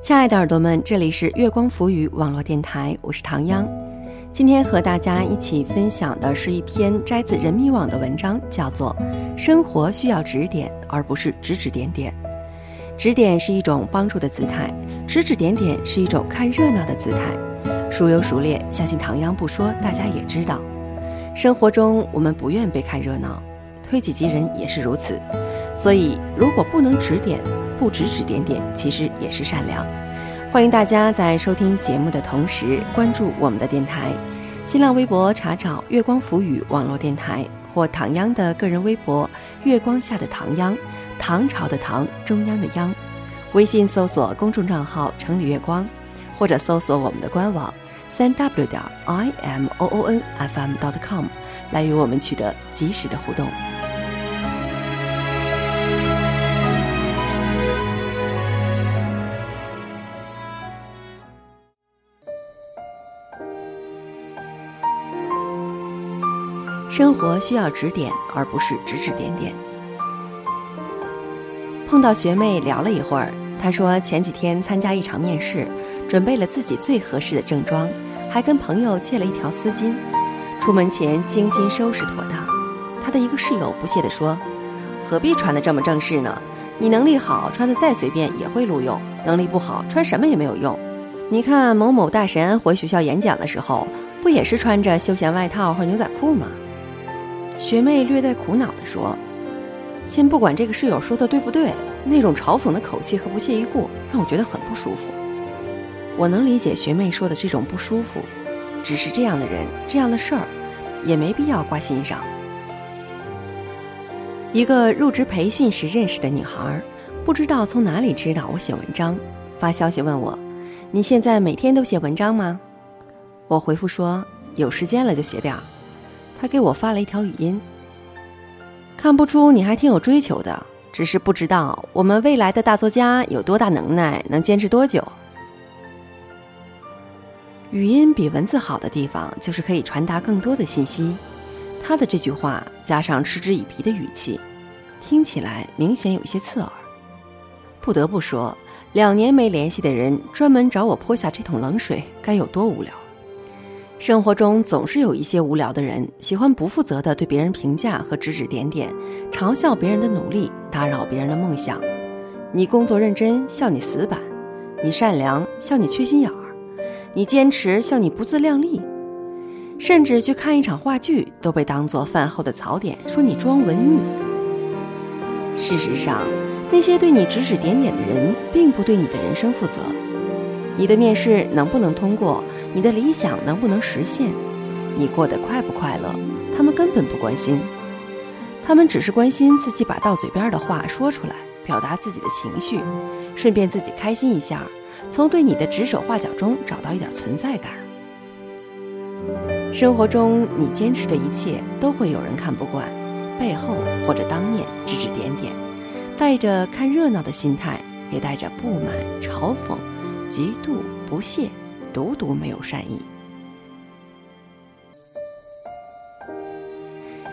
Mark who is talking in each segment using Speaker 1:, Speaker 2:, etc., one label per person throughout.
Speaker 1: 亲爱的耳朵们，这里是月光浮语网络电台，我是唐央。今天和大家一起分享的是一篇摘自人民网的文章，叫做《生活需要指点，而不是指指点点》。指点是一种帮助的姿态，指指点点是一种看热闹的姿态。孰优孰劣，相信唐央不说，大家也知道。生活中，我们不愿被看热闹，推己及人也是如此。所以，如果不能指点，不指指点点，其实也是善良。欢迎大家在收听节目的同时关注我们的电台，新浪微博查找“月光浮语”网络电台或唐央的个人微博“月光下的唐央”，唐朝的唐，中央的央。微信搜索公众账号“城里月光”，或者搜索我们的官网三 w 点 i m o o n f m dot com 来与我们取得及时的互动。生活需要指点，而不是指指点点。碰到学妹聊了一会儿，她说前几天参加一场面试，准备了自己最合适的正装，还跟朋友借了一条丝巾，出门前精心收拾妥当。她的一个室友不屑地说：“何必穿得这么正式呢？你能力好，穿得再随便也会录用；能力不好，穿什么也没有用。你看某某大神回学校演讲的时候，不也是穿着休闲外套和牛仔裤吗？”学妹略带苦恼地说：“先不管这个室友说的对不对，那种嘲讽的口气和不屑一顾让我觉得很不舒服。我能理解学妹说的这种不舒服，只是这样的人、这样的事儿，也没必要挂心上。”一个入职培训时认识的女孩，不知道从哪里知道我写文章，发消息问我：“你现在每天都写文章吗？”我回复说：“有时间了就写点儿。”他给我发了一条语音，看不出你还挺有追求的，只是不知道我们未来的大作家有多大能耐，能坚持多久。语音比文字好的地方就是可以传达更多的信息。他的这句话加上嗤之以鼻的语气，听起来明显有些刺耳。不得不说，两年没联系的人专门找我泼下这桶冷水，该有多无聊。生活中总是有一些无聊的人，喜欢不负责的对别人评价和指指点点，嘲笑别人的努力，打扰别人的梦想。你工作认真，笑你死板；你善良，笑你缺心眼儿；你坚持，笑你不自量力。甚至去看一场话剧，都被当作饭后的槽点，说你装文艺。事实上，那些对你指指点点的人，并不对你的人生负责。你的面试能不能通过？你的理想能不能实现？你过得快不快乐？他们根本不关心，他们只是关心自己把到嘴边的话说出来，表达自己的情绪，顺便自己开心一下，从对你的指手画脚中找到一点存在感。生活中你坚持的一切都会有人看不惯，背后或者当面指指点点，带着看热闹的心态，也带着不满、嘲讽、嫉妒、不屑。独独没有善意。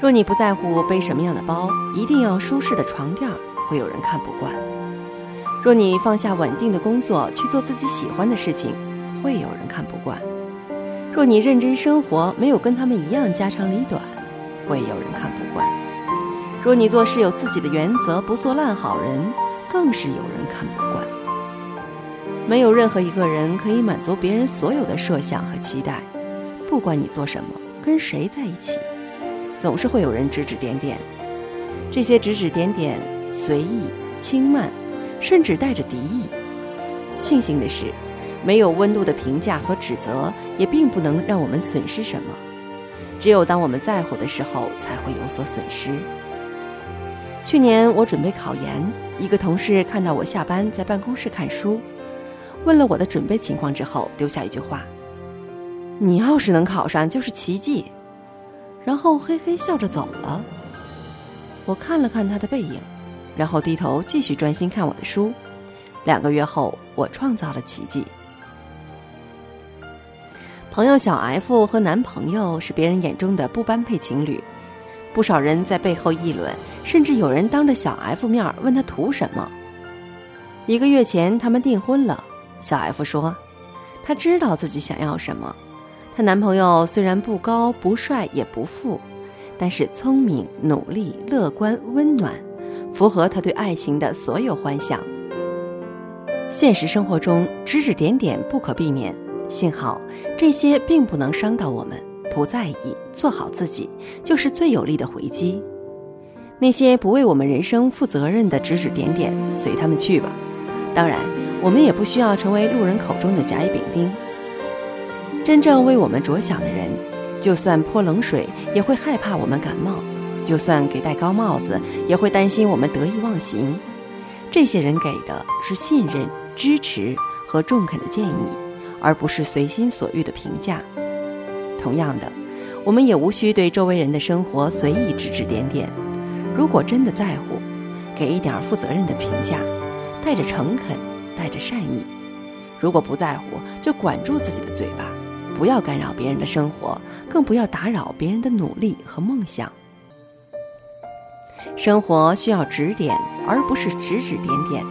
Speaker 1: 若你不在乎背什么样的包，一定要舒适的床垫，会有人看不惯；若你放下稳定的工作去做自己喜欢的事情，会有人看不惯；若你认真生活，没有跟他们一样家长里短，会有人看不惯；若你做事有自己的原则，不做烂好人，更是有人看不惯。没有任何一个人可以满足别人所有的设想和期待，不管你做什么，跟谁在一起，总是会有人指指点点。这些指指点点随意、轻慢，甚至带着敌意。庆幸的是，没有温度的评价和指责，也并不能让我们损失什么。只有当我们在乎的时候，才会有所损失。去年我准备考研，一个同事看到我下班在办公室看书。问了我的准备情况之后，丢下一句话：“你要是能考上，就是奇迹。”然后嘿嘿笑着走了。我看了看他的背影，然后低头继续专心看我的书。两个月后，我创造了奇迹。朋友小 F 和男朋友是别人眼中的不般配情侣，不少人在背后议论，甚至有人当着小 F 面问他图什么。一个月前，他们订婚了。小 F 说：“她知道自己想要什么。她男朋友虽然不高不帅也不富，但是聪明、努力、乐观、温暖，符合她对爱情的所有幻想。现实生活中指指点点不可避免，幸好这些并不能伤到我们。不在意，做好自己，就是最有力的回击。那些不为我们人生负责任的指指点点，随他们去吧。当然。”我们也不需要成为路人口中的甲乙丙丁。真正为我们着想的人，就算泼冷水也会害怕我们感冒；就算给戴高帽子，也会担心我们得意忘形。这些人给的是信任、支持和中肯的建议，而不是随心所欲的评价。同样的，我们也无需对周围人的生活随意指指点点。如果真的在乎，给一点负责任的评价，带着诚恳。带着善意，如果不在乎，就管住自己的嘴巴，不要干扰别人的生活，更不要打扰别人的努力和梦想。生活需要指点，而不是指指点点。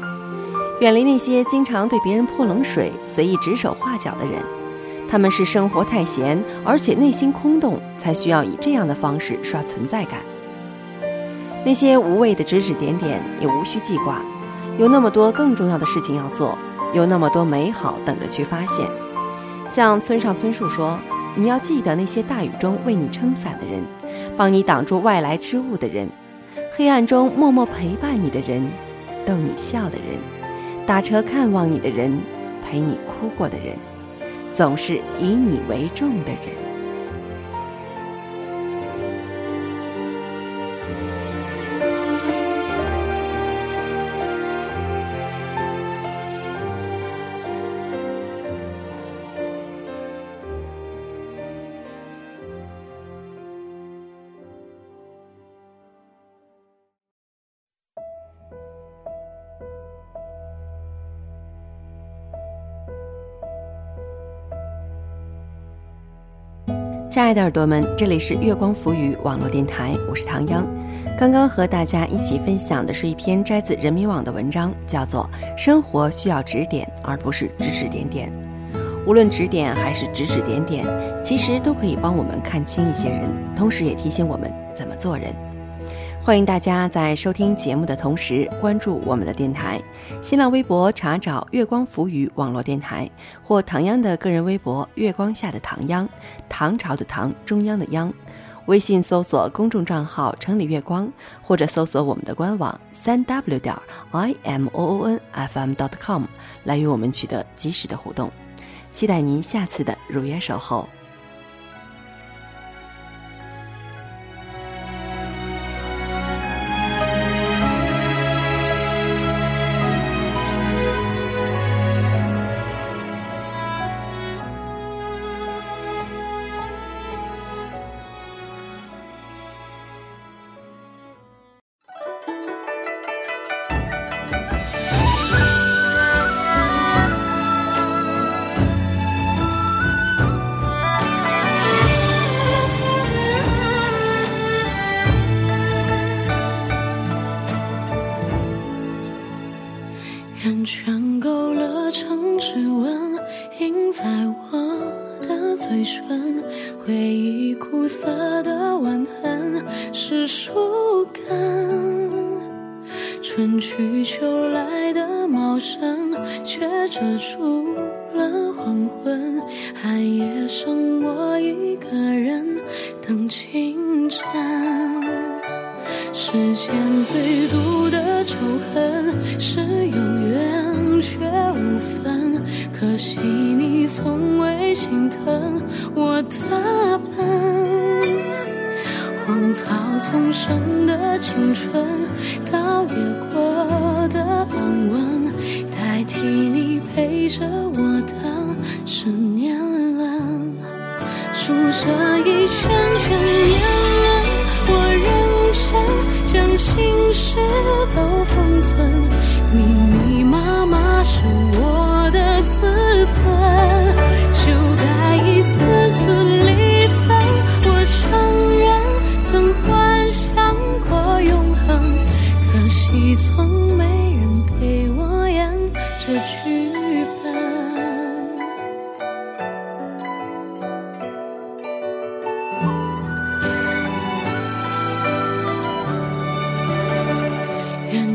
Speaker 1: 远离那些经常对别人泼冷水、随意指手画脚的人，他们是生活太闲，而且内心空洞，才需要以这样的方式刷存在感。那些无谓的指指点点，也无需记挂。有那么多更重要的事情要做，有那么多美好等着去发现。像村上春树说：“你要记得那些大雨中为你撑伞的人，帮你挡住外来之物的人，黑暗中默默陪伴你的人，逗你笑的人，打车看望你的人，陪你哭过的人，总是以你为重的人。”亲爱的耳朵们，这里是月光浮语网络电台，我是唐央。刚刚和大家一起分享的是一篇摘自人民网的文章，叫做《生活需要指点，而不是指指点点》。无论指点还是指指点点，其实都可以帮我们看清一些人，同时也提醒我们怎么做人。欢迎大家在收听节目的同时关注我们的电台，新浪微博查找“月光浮语”网络电台，或唐央的个人微博“月光下的唐央”，唐朝的唐，中央的央。微信搜索公众账号“城里月光”，或者搜索我们的官网“三 w 点 i m o o n f m dot com” 来与我们取得及时的互动。期待您下次的如约守候。
Speaker 2: 春去秋来的茂盛，却遮住了黄昏。寒夜剩我一个人等清晨。世间最毒的仇恨是有缘却无分，可惜你从未心疼我的从生的青春，到夜过的安稳，代替你陪着我的十年了，数着一圈圈年轮，我认真。将心事都封存，密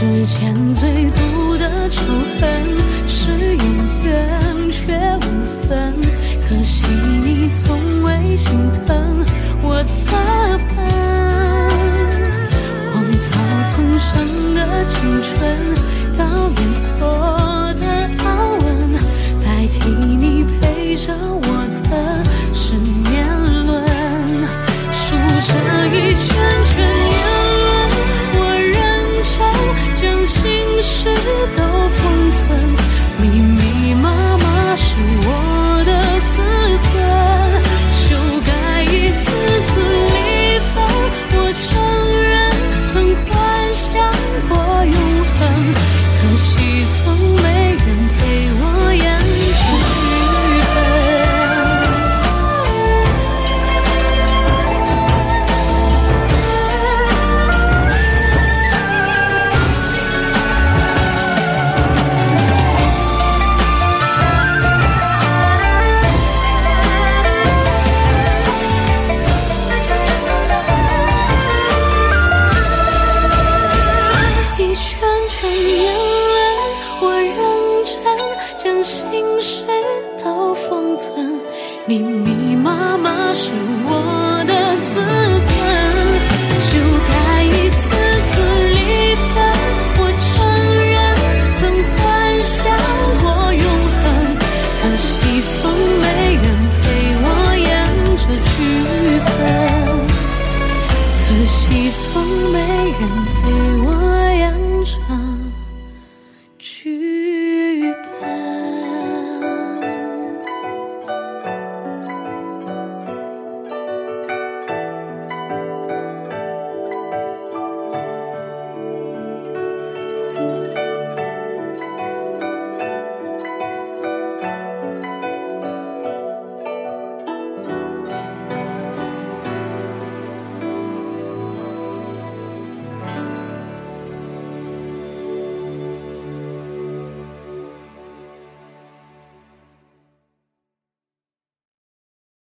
Speaker 2: 世间最毒的仇恨是永远却无分，可惜你从未心疼我的笨。荒草丛生的青春，到眼眶